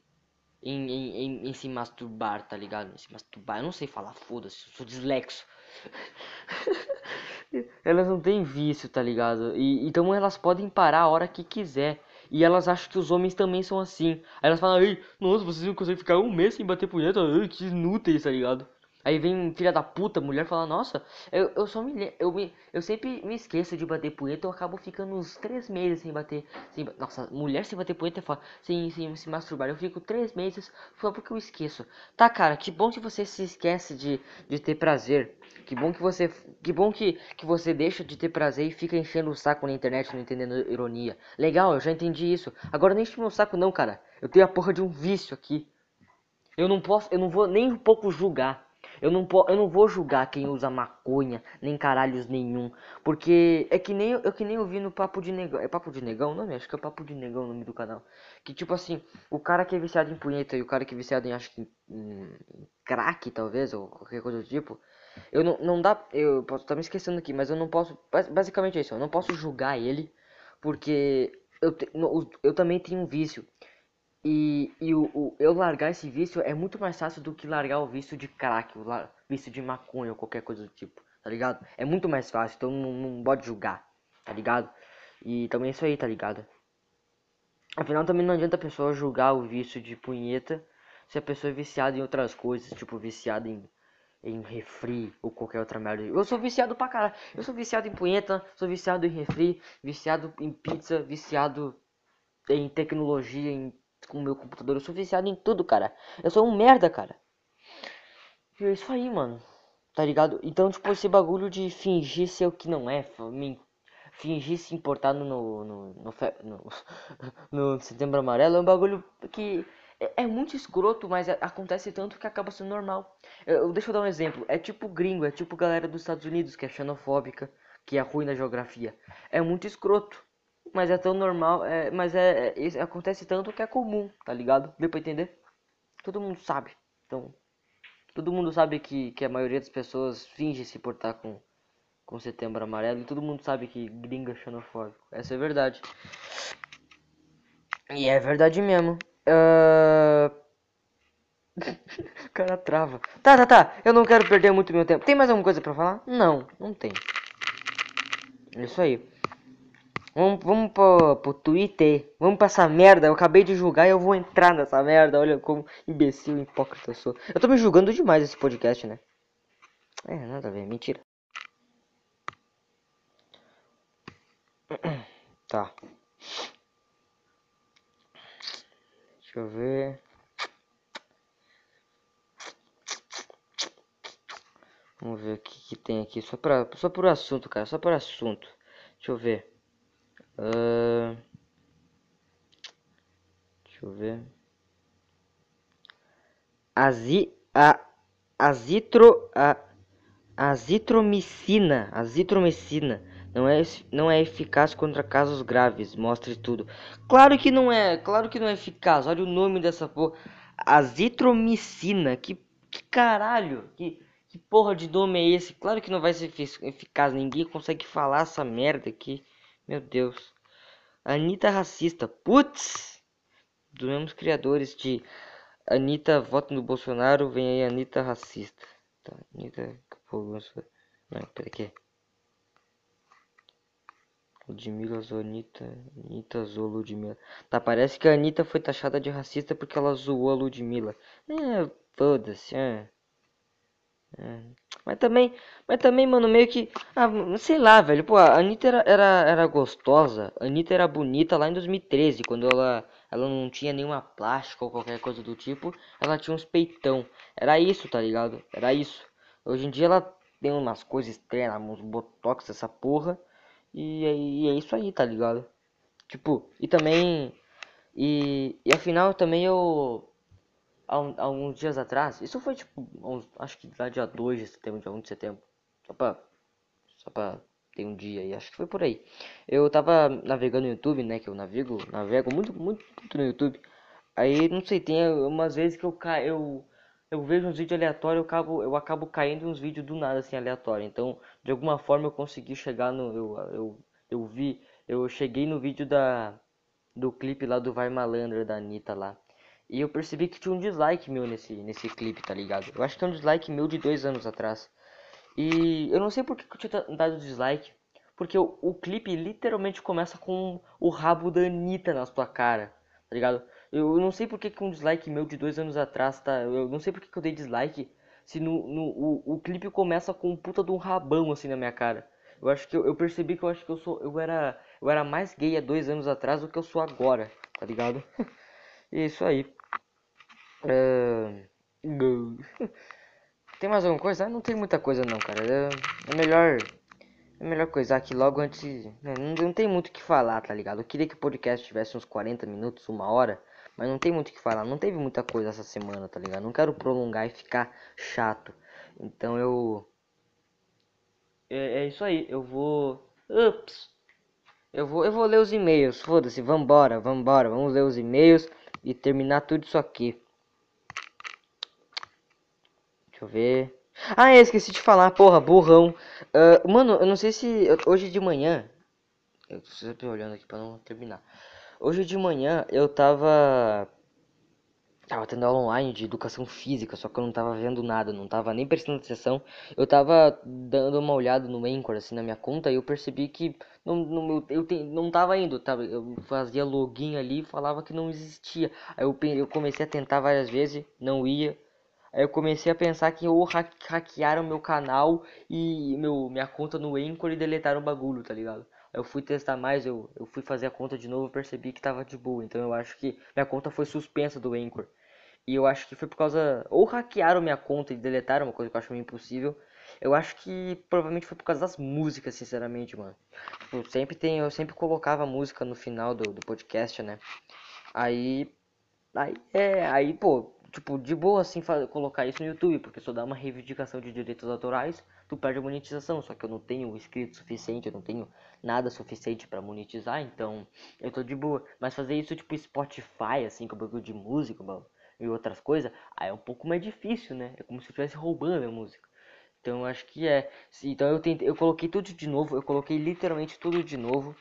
em, em, em, em se masturbar, tá ligado? Em se masturbar, eu não sei falar, foda-se, eu sou dislexo. *laughs* elas não têm vício, tá ligado? E, então elas podem parar a hora que quiser. E elas acham que os homens também são assim. Aí elas falam, ei, nossa, vocês não conseguem ficar um mês sem bater punheta? Ai, que inúteis, tá ligado? Aí vem filha da puta, mulher, fala, nossa, eu, eu só me, eu me. Eu sempre me esqueço de bater punheta, eu acabo ficando uns três meses sem bater. Sem, nossa, mulher sem bater punheta é foda, sem, sem se masturbar. Eu fico três meses só porque eu esqueço. Tá, cara, que bom que você se esquece de, de ter prazer. Que bom que você. Que bom que, que você deixa de ter prazer e fica enchendo o saco na internet, não entendendo ironia. Legal, eu já entendi isso. Agora nem enche meu saco não, cara. Eu tenho a porra de um vício aqui. Eu não posso, eu não vou nem um pouco julgar. Eu não, eu não vou julgar quem usa maconha, nem caralhos nenhum. Porque é que nem eu que nem eu vi no Papo de Negão. É Papo de Negão o nome? Acho que é Papo de Negão o nome do canal. Que tipo assim, o cara que é viciado em punheta e o cara que é viciado em acho que em crack, talvez, ou qualquer coisa do tipo. Eu não, não dá. Eu posso estar me esquecendo aqui, mas eu não posso. Basicamente é isso, eu não posso julgar ele. Porque eu, te, eu também tenho um vício. E, e o, o, eu largar esse vício é muito mais fácil do que largar o vício de crack, o vício de maconha ou qualquer coisa do tipo, tá ligado? É muito mais fácil, então não, não pode julgar, tá ligado? E também é isso aí, tá ligado? Afinal, também não adianta a pessoa julgar o vício de punheta se a pessoa é viciada em outras coisas, tipo viciada em, em refri ou qualquer outra merda. Eu sou viciado pra caralho. Eu sou viciado em punheta, sou viciado em refri, viciado em pizza, viciado em tecnologia, em com o meu computador. Eu sou viciado em tudo, cara. Eu sou um merda, cara. E é isso aí, mano. Tá ligado? Então, tipo, esse bagulho de fingir ser o que não é, fingir se importar no, no, no, no, *laughs* no setembro amarelo é um bagulho que é, é muito escroto, mas acontece tanto que acaba sendo normal. Eu, deixa eu dar um exemplo. É tipo gringo, é tipo galera dos Estados Unidos que é xenofóbica, que é ruim na geografia. É muito escroto mas é tão normal, é, mas é, é, acontece tanto que é comum, tá ligado? Deu pra entender? Todo mundo sabe. Então, todo mundo sabe que, que a maioria das pessoas finge se portar com, com setembro amarelo e todo mundo sabe que gringa xenofóbico. Essa é verdade. E é verdade mesmo. *laughs* Uh... cara trava. Tá, tá, tá. Eu não quero perder muito meu tempo. Tem mais alguma coisa pra falar? Não, não tem. É isso aí. Vamos, vamos pro, pro Twitter. Vamos pra essa merda. Eu acabei de julgar e eu vou entrar nessa merda. Olha como imbecil, hipócrita eu sou. Eu tô me julgando demais esse podcast, né? É, nada a ver. Mentira. *clears throat* Tá. Deixa eu ver. Vamos ver o que, que tem aqui. Só, pra, só por assunto, cara. Só por assunto. Deixa eu ver. Uh, deixa eu ver. Azi, a, azitro, a, azitromicina, azitromicina não é, não é eficaz contra casos graves, mostre tudo. Claro que não é, claro que não é eficaz. Olha o nome dessa porra. Azitromicina, que Que caralho? Que, que porra de nome é esse? Claro que não vai ser eficaz. Ninguém consegue falar essa merda aqui. Meu Deus. Anitta racista. Putz! Dos mesmos criadores de Anitta vota no Bolsonaro, vem aí Anitta racista. Tá, Anitta. Não, pera aqui. Ludmilla Zonita, Anitta zoou Ludmilla. Tá, parece que a Anitta foi taxada de racista porque ela zoou a Ludmilla. É, foda-se, é. É. Mas também, mas também, mano, meio que. Ah, sei lá, velho. Pô, a Anitta era, era, era gostosa. A Anitta era bonita lá em 2013, quando ela, ela não tinha nenhuma plástica ou qualquer coisa do tipo. Ela tinha uns peitão. Era isso, tá ligado? Era isso. Hoje em dia ela tem umas coisas estranhas, uns botox, essa porra. E, e é isso aí, tá ligado? Tipo, e também. E, e afinal também eu. Há, um, há uns dias atrás, isso foi tipo, uns, acho que lá dia 2 de setembro, dia 1 de setembro. Só pra. Só pra ter um dia aí, acho que foi por aí. Eu tava navegando no YouTube, né? Que eu navego, navego muito, muito, muito no YouTube. Aí, não sei, tem umas vezes que eu caio. Eu, eu vejo uns vídeos aleatórios, eu acabo, eu acabo caindo em uns vídeos do nada, assim, aleatório. Então, de alguma forma eu consegui chegar no. Eu, eu, eu vi. Eu cheguei no vídeo da. Do clipe lá do Vai Malandro da Anitta lá. E eu percebi que tinha um dislike meu nesse, nesse clipe, tá ligado? Eu acho que é um dislike meu de dois anos atrás. E eu não sei por que eu tinha dado dislike. Porque o, o clipe literalmente começa com o rabo da Anitta na sua cara, tá ligado? Eu não sei porque que um dislike meu de dois anos atrás, tá? Eu não sei porque que eu dei dislike. Se no, no o, o clipe começa com um puta de um rabão assim na minha cara. Eu acho que eu, eu, percebi que eu acho que eu sou. Eu era. Eu era mais gay há dois anos atrás do que eu sou agora, tá ligado? *laughs* e é isso aí. *laughs* Tem mais alguma coisa? Ah, não tem muita coisa não, cara. É, é melhor. É melhor coisar aqui logo antes. Né? Não, não tem muito o que falar, tá ligado? Eu queria que o podcast tivesse uns 40 minutos, uma hora. Mas não tem muito o que falar. Não teve muita coisa essa semana, tá ligado? Não quero prolongar e ficar chato. Então eu. É, é isso aí. Eu vou. Ups. Eu vou, eu vou ler os e-mails. Foda-se. Vambora, vambora. Vamos ler os e-mails e terminar tudo isso aqui. Deixa eu ver. Ah, eu esqueci de falar, porra, burrão. Uh, mano, eu não sei se hoje de manhã. Eu tô sempre olhando aqui pra não terminar. Hoje de manhã eu tava. Tava tendo aula online de educação física, só que eu não tava vendo nada, não tava nem prestando atenção. Eu tava dando uma olhada no Anchor, assim, na minha conta, e eu percebi que não, não, eu, eu te, não tava indo, tava, eu fazia login ali e falava que não existia. Aí eu, eu comecei a tentar várias vezes, não ia. Aí eu comecei a pensar que ou hackearam meu canal e meu, minha conta no Anchor e deletaram o bagulho, tá ligado? eu fui testar mais, eu, eu fui fazer a conta de novo percebi que tava de boa. Então eu acho que minha conta foi suspensa do Anchor. E eu acho que foi por causa. Ou hackearam minha conta e deletaram, uma coisa que eu acho meio impossível. Eu acho que provavelmente foi por causa das músicas, sinceramente, mano. Eu tipo, sempre tem, eu sempre colocava música no final do, do podcast, né? Aí. Aí é. Aí, pô, tipo, de boa assim colocar isso no YouTube, porque só dá uma reivindicação de direitos autorais, tu perde a monetização, só que eu não tenho inscrito suficiente, eu não tenho nada suficiente para monetizar, então eu tô de boa. Mas fazer isso tipo Spotify, assim, com bagulho de música e outras coisas, aí é um pouco mais difícil, né? É como se eu estivesse roubando a música. Então eu acho que é. Então eu tentei, eu coloquei tudo de novo, eu coloquei literalmente tudo de novo,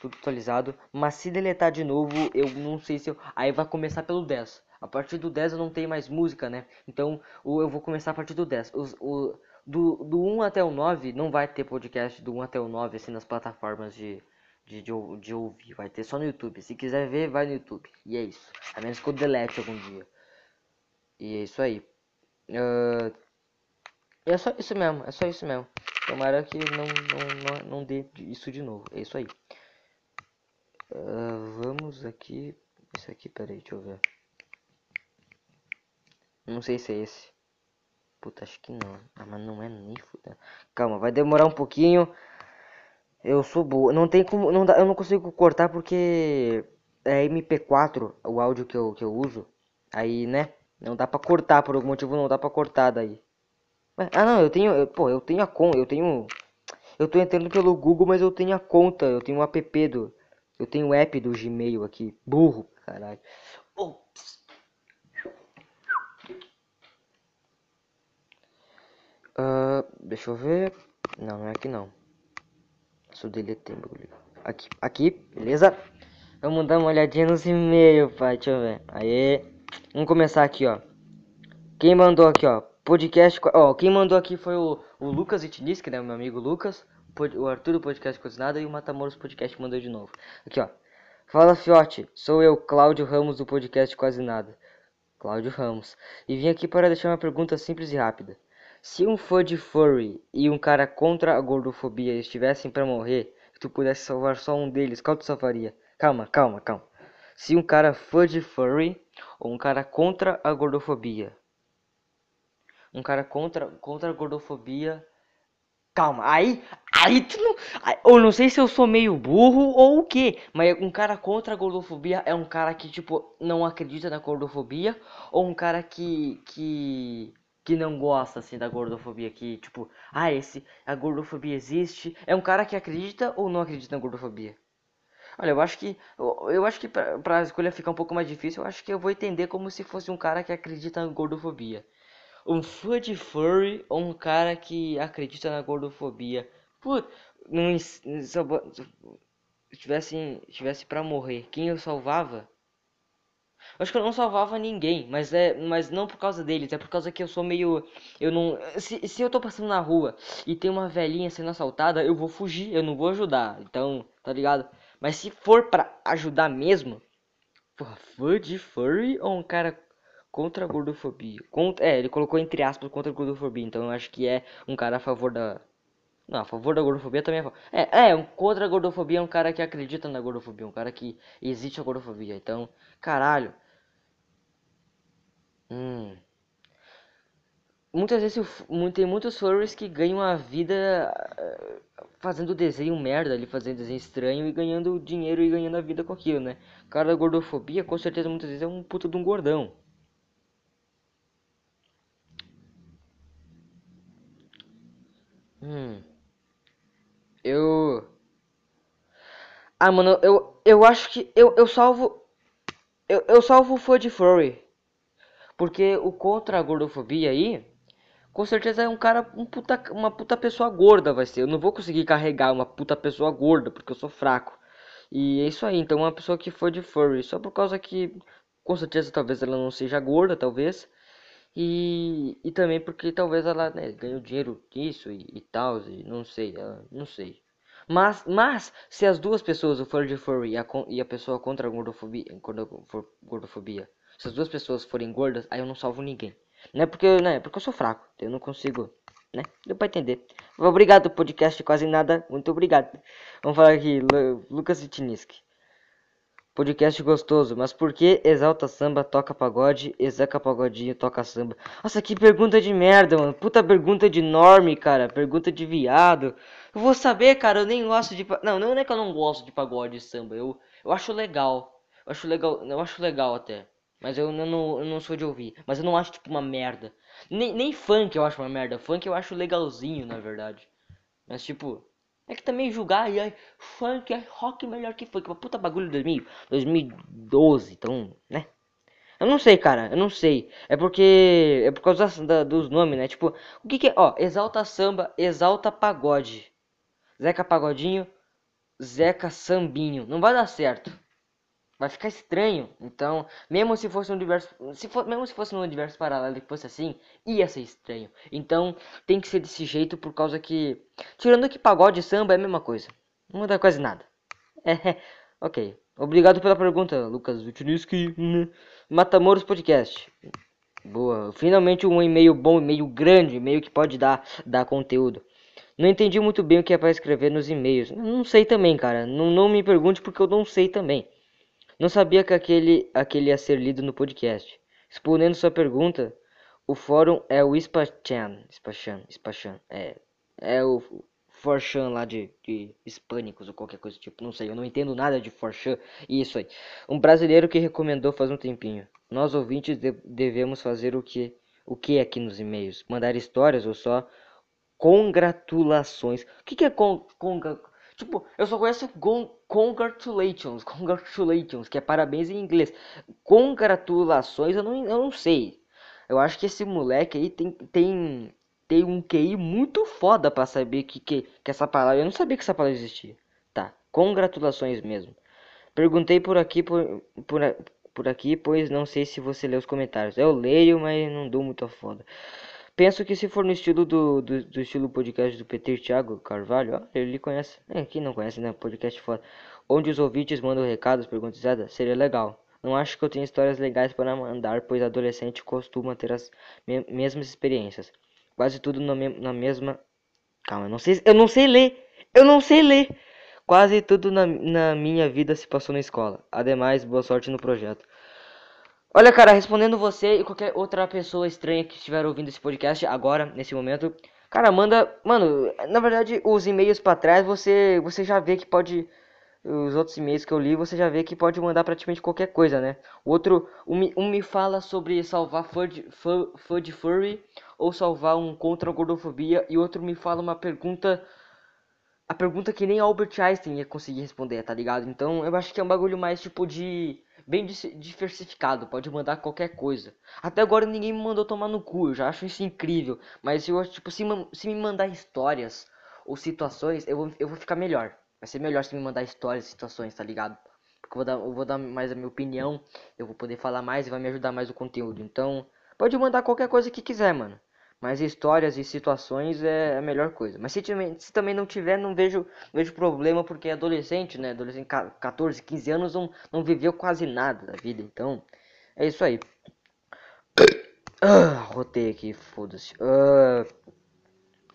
tudo atualizado, mas se deletar de novo, eu não sei se eu. Aí vai começar pelo 10. A partir do 10 eu não tenho mais música, né? Então eu vou começar a partir do 10. Os, o, do, do 1 até o 9 não vai ter podcast do 1 até o 9 assim nas plataformas de, de, de, de ouvir. Vai ter só no YouTube. Se quiser ver, vai no YouTube. E é isso. A menos que eu delete algum dia. E é isso aí. Uh, é só isso mesmo. É só isso mesmo. Tomara que não, não, não, não dê isso de novo. É isso aí. Uh, vamos aqui. Isso aqui, peraí, deixa eu ver. Não sei se é esse. Puta, acho que não. Ah, mas não é nem fuda. Calma, vai demorar um pouquinho. Eu sou boa. Não tem como. Não dá, eu não consigo cortar porque é MP4 o áudio que eu, que eu uso. Aí, né? Não dá pra cortar, por algum motivo não dá pra cortar daí. Ah não, eu tenho. Eu, pô, eu tenho a conta. Eu tenho. Eu tô entrando pelo Google, mas eu tenho a conta. Eu tenho o app do. Eu tenho o app do Gmail aqui. Burro, caralho. Uh, deixa eu ver. Não, não é aqui não. Só deletei bagulho. Aqui, aqui, beleza? Vamos dar uma olhadinha nos e-mails, pai. Deixa eu ver. Aí. Vamos começar aqui, ó. Quem mandou aqui, ó. Podcast. Ó, quem mandou aqui foi o, o Lucas Itiniski, né? Meu amigo Lucas. O Arthur do Podcast Cozinada e o Matamoros Podcast mandou de novo. Aqui, ó. Fala, Fiote. Sou eu, Cláudio Ramos do Podcast Quase Nada. Cláudio Ramos. E vim aqui para deixar uma pergunta simples e rápida. Se um fã de furry e um cara contra a gordofobia estivessem para morrer, tu pudesse salvar só um deles, qual tu salvaria? Calma, calma, calma. Se um cara fã de furry ou um cara contra a gordofobia. Um cara contra, contra a gordofobia. Calma, aí, aí tu não. Eu não sei se eu sou meio burro ou o que, mas um cara contra a gordofobia é um cara que, tipo, não acredita na gordofobia ou um cara que. que que não gosta assim da gordofobia que tipo ah esse a gordofobia existe é um cara que acredita ou não acredita na gordofobia? Olha eu acho que eu, eu acho que para a escolha ficar um pouco mais difícil eu acho que eu vou entender como se fosse um cara que acredita na gordofobia. Um fã de furry ou um cara que acredita na gordofobia? Putz, não se tivesse tivesse para morrer quem eu salvava acho que eu não salvava ninguém, mas é, mas não por causa deles, é por causa que eu sou meio, eu não, se, se eu tô passando na rua e tem uma velhinha sendo assaltada, eu vou fugir, eu não vou ajudar. Então, tá ligado? Mas se for para ajudar mesmo, porra, fã de furry ou um cara contra a gordofobia? Contra, é, ele colocou entre aspas contra a gordofobia, então eu acho que é um cara a favor da não, a favor da gordofobia também é. É, é, um contra a gordofobia é um cara que acredita na gordofobia, um cara que existe a gordofobia. Então, caralho. Hum. Muitas vezes tem muitos furries que ganham a vida eh, fazendo desenho merda ali, fazendo desenho estranho e ganhando dinheiro e ganhando a vida com aquilo, né? O cara da gordofobia, com certeza, muitas vezes é um puto de um gordão. Hum. Eu. Ah, mano, eu, eu acho que eu, eu salvo. Eu, eu salvo o fã de furry. Porque o contra a gordofobia aí, com certeza é um cara, um puta, uma puta pessoa gorda vai ser. Eu não vou conseguir carregar uma puta pessoa gorda, porque eu sou fraco. E é isso aí, então uma pessoa que for de furry, só por causa que, com certeza talvez ela não seja gorda, talvez. E, e também porque talvez ela né, ganhou dinheiro disso e, e tal, e não sei, ela, não sei. Mas, mas se as duas pessoas, o furry de furry e a, e a pessoa contra a gordofobia, gordofobia, se as duas pessoas forem gordas, aí eu não salvo ninguém. Não é porque, né, porque eu sou fraco, eu não consigo, né? Deu pra entender. Obrigado, podcast quase nada, muito obrigado. Vamos falar aqui, Lucas Vitiniski. Podcast gostoso, mas por que exalta samba, toca pagode, execa pagodinho, toca samba? Nossa, que pergunta de merda, mano. Puta pergunta de norme, cara. Pergunta de viado. Eu vou saber, cara, eu nem gosto de. Não, não é que eu não gosto de pagode e samba. Eu, eu acho legal. Eu acho legal. Eu acho legal até. Mas eu não, eu não sou de ouvir. Mas eu não acho tipo uma merda. Nem, nem funk eu acho uma merda. Funk eu acho legalzinho, na verdade. Mas tipo. É que também julgar e aí, funk é rock melhor que funk. Uma puta bagulho de 2000, 2012, então, né? Eu não sei, cara, eu não sei. É porque. É por causa da, dos nomes, né? Tipo, o que, que é? Ó, exalta samba, exalta pagode. Zeca Pagodinho, Zeca Sambinho. Não vai dar certo vai ficar estranho. Então, mesmo se fosse um universo, se for, mesmo se fosse um universo paralelo e fosse assim, ia ser estranho. Então, tem que ser desse jeito por causa que tirando que pagode e samba é a mesma coisa. Não muda quase nada. É, *laughs* OK. Obrigado pela pergunta, Lucas Vitiniski. Matamoros Podcast. Boa. Finalmente um e-mail bom, e-mail grande, e-mail que pode dar dar conteúdo. Não entendi muito bem o que é para escrever nos e-mails. Não sei também, cara. Não, não me pergunte porque eu não sei também. Não sabia que aquele, aquele ia ser lido no podcast. Respondendo sua pergunta, o fórum é o Spachan. Spachan, Spachan. É, é o Forchan lá de, de hispânicos ou qualquer coisa tipo. Não sei, eu não entendo nada de Forchan. Isso aí. Um brasileiro que recomendou faz um tempinho. Nós ouvintes de, devemos fazer o que, o que aqui nos e-mails? Mandar histórias ou só congratulações? O que, que é con, con, Tipo, eu só conheço congratulations, *laughs* congratulations, que é parabéns em inglês. Congratulações eu não, eu não sei. Eu acho que esse moleque aí tem, tem, ter um QI muito foda pra saber que, que, que essa palavra. Eu não sabia que essa palavra existia. Tá, congratulações mesmo. Perguntei por aqui, por, por, por aqui, pois não sei se você lê os comentários. Eu leio, mas não dou muito foda. Penso que se for no estilo do, do, do estilo podcast do Peter Thiago Carvalho, ó, ele conhece. É, quem não conhece, né? Podcast foda. Onde os ouvintes mandam recados, perguntas, seria legal. Não acho que eu tenha histórias legais para mandar, pois adolescente costuma ter as me mesmas experiências. Quase tudo me na mesma. Calma, eu não sei, eu não sei ler. Eu não sei ler. Quase tudo na, na minha vida se passou na escola. Ademais, boa sorte no projeto. Olha, cara, respondendo você e qualquer outra pessoa estranha que estiver ouvindo esse podcast agora, nesse momento, cara, manda, mano, na verdade, os e-mails para trás, você você já vê que pode os outros e-mails que eu li, você já vê que pode mandar praticamente qualquer coisa, né? O outro, um, um me fala sobre salvar Fudge, Fudge Furry ou salvar um contra a gordofobia e outro me fala uma pergunta a pergunta que nem Albert Einstein ia conseguir responder, tá ligado? Então eu acho que é um bagulho mais tipo de. Bem diversificado, pode mandar qualquer coisa. Até agora ninguém me mandou tomar no cu, eu já acho isso incrível. Mas eu acho, tipo, se, se me mandar histórias ou situações, eu vou, eu vou ficar melhor. Vai ser melhor se me mandar histórias, situações, tá ligado? Porque eu vou, dar, eu vou dar mais a minha opinião, eu vou poder falar mais e vai me ajudar mais o conteúdo. Então, pode mandar qualquer coisa que quiser, mano. Mas histórias e situações é a melhor coisa. Mas se, se também não tiver, não vejo, vejo problema, porque adolescente, né? Adolescente, 14, 15 anos, não, não viveu quase nada da vida. Então, é isso aí. *coughs* Ah, rotei aqui, foda-se. Uh,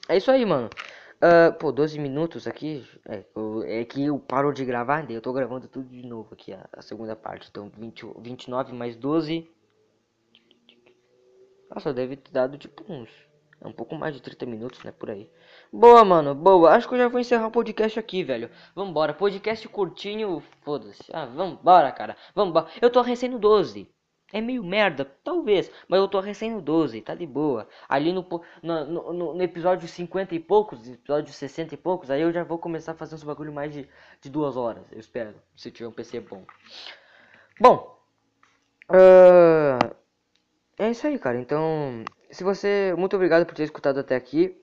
é isso aí, mano. Uh, pô, 12 minutos aqui. É, eu, é que eu paro de gravar, daí eu tô gravando tudo de novo aqui, a, a segunda parte. Então, 20, 29 mais 12. Nossa, deve ter dado tipo uns. É um pouco mais de 30 minutos, né? Por aí. Boa, mano, boa. Acho que eu já vou encerrar o podcast aqui, velho. Vambora. Podcast curtinho, foda-se. Ah, vambora, cara. Vambora. Eu tô recém no 12. É meio merda, talvez, mas eu tô recém no 12, tá de boa. Ali no, no, no, no, episódio 50 e poucos, episódio 60 e poucos, aí eu já vou começar a fazer uns bagulho mais de, de duas horas, eu espero, se tiver um PC bom. Bom, uh, é isso aí, cara. Então, se você. Muito obrigado por ter escutado até aqui.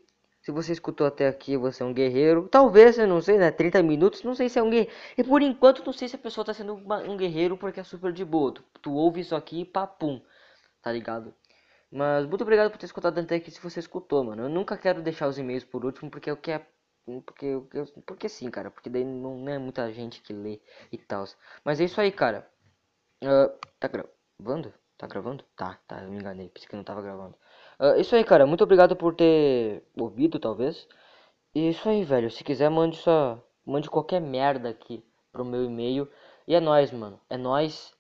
Se você escutou até aqui, você é um guerreiro. Talvez, eu não sei, né? 30 minutos, não sei se é um guerreiro. E por enquanto, não sei se a pessoa tá sendo uma, um guerreiro porque é super de boa. Tu, tu ouve isso aqui e papum. Tá ligado? Mas muito obrigado por ter escutado até aqui se você escutou, mano. Eu nunca quero deixar os e-mails por último porque eu quero. Porque, porque sim, cara. Porque daí não, não é muita gente que lê e tal. Mas é isso aí, cara. Uh, tá gravando? Tá gravando? Tá, tá, eu me enganei, pensei que não tava gravando. Uh, isso aí, cara, muito obrigado por ter ouvido, talvez. E isso aí, velho, se quiser, mande só. Mande qualquer merda aqui pro meu e-mail. E é nóis, mano. É nóis.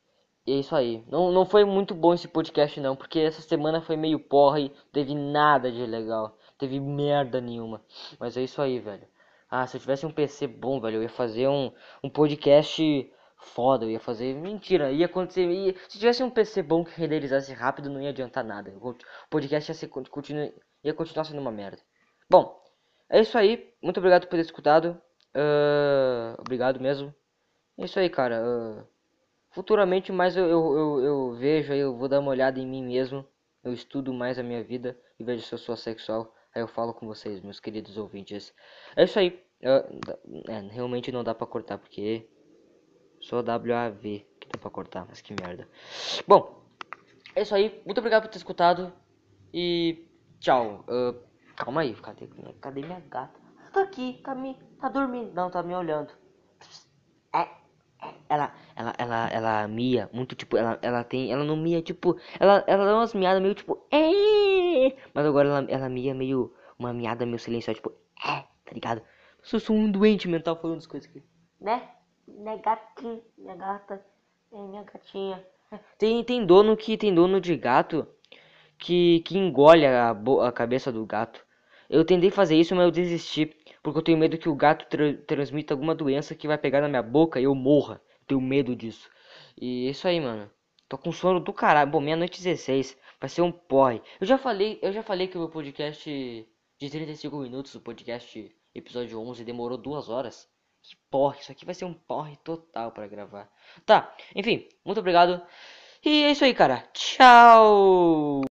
E é isso aí. Não, não foi muito bom esse podcast, não, porque essa semana foi meio porra e teve nada de legal. Teve merda nenhuma. Mas é isso aí, velho. Ah, se eu tivesse um PC bom, velho, eu ia fazer um, um podcast foda, eu ia fazer. Mentira, ia acontecer. Ia, se tivesse um PC bom que renderizasse rápido, não ia adiantar nada. O podcast ia, ser, continua, ia continuar sendo uma merda. Bom, é isso aí. Muito obrigado por ter escutado. Uh, obrigado mesmo. É isso aí, cara. Uh, futuramente mais eu, eu, eu, eu vejo aí, eu vou dar uma olhada em mim mesmo. Eu estudo mais a minha vida e vejo se eu sou sexual. Aí eu falo com vocês, meus queridos ouvintes. É isso aí. Uh, é, realmente não dá pra cortar porque só WAV que dá pra cortar, mas que merda. Bom, é isso aí. Muito obrigado por ter escutado. E tchau. Uh, calma aí, cadê, cadê minha gata? Tá aqui, tá me. tá dormindo. Não, tá me olhando. É, é. Ela, ela, ela, ela mia muito, tipo, ela, ela tem, ela não mia, tipo, ela, ela dá umas miadas meio, tipo, é, mas agora ela, ela mia meio, uma miada meio silenciosa, tipo, é, tá ligado? Eu sou um doente mental falando as coisas aqui, né? Gatinha, minha gata, é minha gatinha. Tem, tem dono que tem dono de gato que, que engole a, a cabeça do gato. Eu tentei fazer isso, mas eu desisti. Porque eu tenho medo que o gato tra transmita alguma doença que vai pegar na minha boca e eu morra. Tenho medo disso. E é isso aí, mano. Tô com sono do caralho. Bom, meia-noite 16. Vai ser um porre. Eu já falei, eu já falei que o meu podcast de 35 minutos, o podcast episódio 11, demorou duas horas. Que porra, isso aqui vai ser um porre total para gravar. Tá, enfim, muito obrigado. E é isso aí, cara. Tchau!